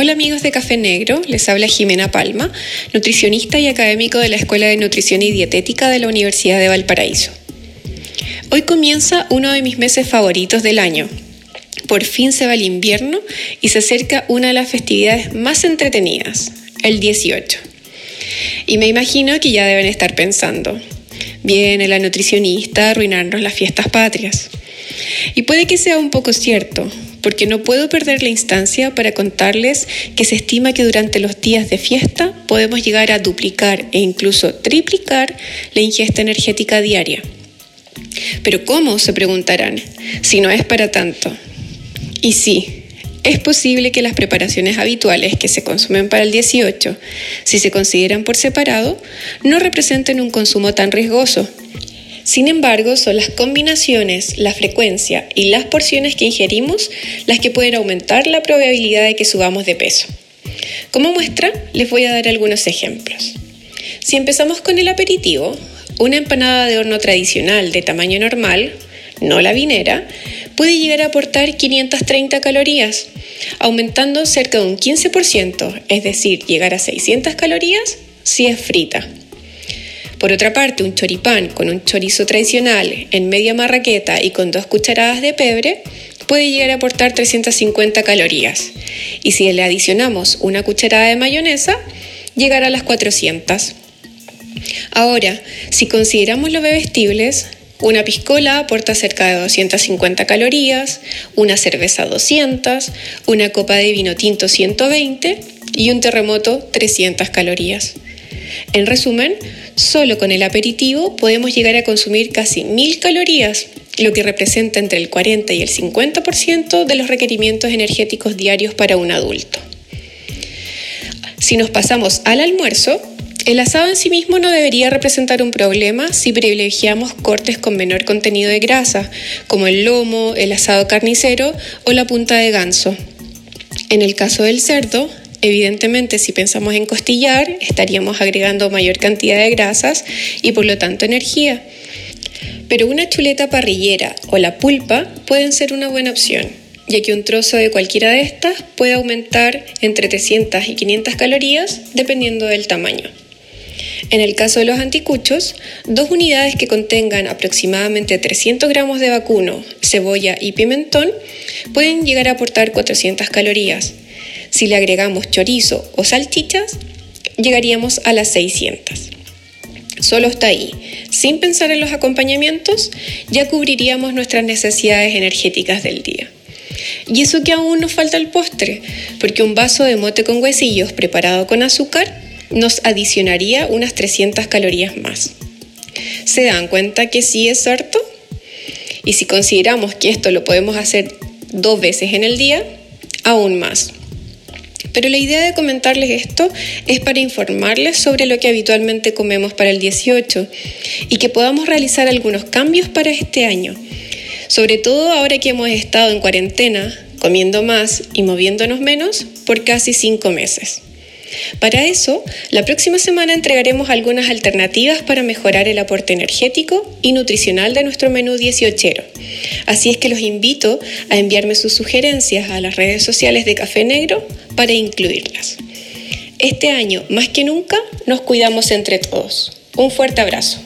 Hola amigos de Café Negro, les habla Jimena Palma, nutricionista y académico de la Escuela de Nutrición y Dietética de la Universidad de Valparaíso. Hoy comienza uno de mis meses favoritos del año. Por fin se va el invierno y se acerca una de las festividades más entretenidas, el 18. Y me imagino que ya deben estar pensando, viene la nutricionista a arruinarnos las fiestas patrias. Y puede que sea un poco cierto, porque no puedo perder la instancia para contarles que se estima que durante los días de fiesta podemos llegar a duplicar e incluso triplicar la ingesta energética diaria. Pero ¿cómo? se preguntarán, si no es para tanto. Y sí, es posible que las preparaciones habituales que se consumen para el 18, si se consideran por separado, no representen un consumo tan riesgoso sin embargo, son las combinaciones, la frecuencia y las porciones que ingerimos las que pueden aumentar la probabilidad de que subamos de peso. Como muestra, les voy a dar algunos ejemplos. Si empezamos con el aperitivo, una empanada de horno tradicional de tamaño normal, no la vinera, puede llegar a aportar 530 calorías, aumentando cerca de un 15%, es decir, llegar a 600 calorías si es frita. Por otra parte, un choripán con un chorizo tradicional en media marraqueta y con dos cucharadas de pebre puede llegar a aportar 350 calorías. Y si le adicionamos una cucharada de mayonesa, llegará a las 400. Ahora, si consideramos los bebestibles, una piscola aporta cerca de 250 calorías, una cerveza 200, una copa de vino tinto 120 y un terremoto 300 calorías. En resumen, solo con el aperitivo podemos llegar a consumir casi 1000 calorías, lo que representa entre el 40 y el 50% de los requerimientos energéticos diarios para un adulto. Si nos pasamos al almuerzo, el asado en sí mismo no debería representar un problema si privilegiamos cortes con menor contenido de grasa, como el lomo, el asado carnicero o la punta de ganso. En el caso del cerdo, Evidentemente, si pensamos en costillar, estaríamos agregando mayor cantidad de grasas y por lo tanto energía. Pero una chuleta parrillera o la pulpa pueden ser una buena opción, ya que un trozo de cualquiera de estas puede aumentar entre 300 y 500 calorías dependiendo del tamaño. En el caso de los anticuchos, dos unidades que contengan aproximadamente 300 gramos de vacuno, cebolla y pimentón pueden llegar a aportar 400 calorías si le agregamos chorizo o salchichas, llegaríamos a las 600. Solo está ahí. Sin pensar en los acompañamientos, ya cubriríamos nuestras necesidades energéticas del día. Y eso que aún nos falta el postre, porque un vaso de mote con huesillos preparado con azúcar nos adicionaría unas 300 calorías más. ¿Se dan cuenta que sí es harto? Y si consideramos que esto lo podemos hacer dos veces en el día, aún más. Pero la idea de comentarles esto es para informarles sobre lo que habitualmente comemos para el 18 y que podamos realizar algunos cambios para este año. Sobre todo ahora que hemos estado en cuarentena, comiendo más y moviéndonos menos por casi cinco meses. Para eso, la próxima semana entregaremos algunas alternativas para mejorar el aporte energético y nutricional de nuestro menú 18. Así es que los invito a enviarme sus sugerencias a las redes sociales de Café Negro para incluirlas. Este año, más que nunca, nos cuidamos entre todos. Un fuerte abrazo.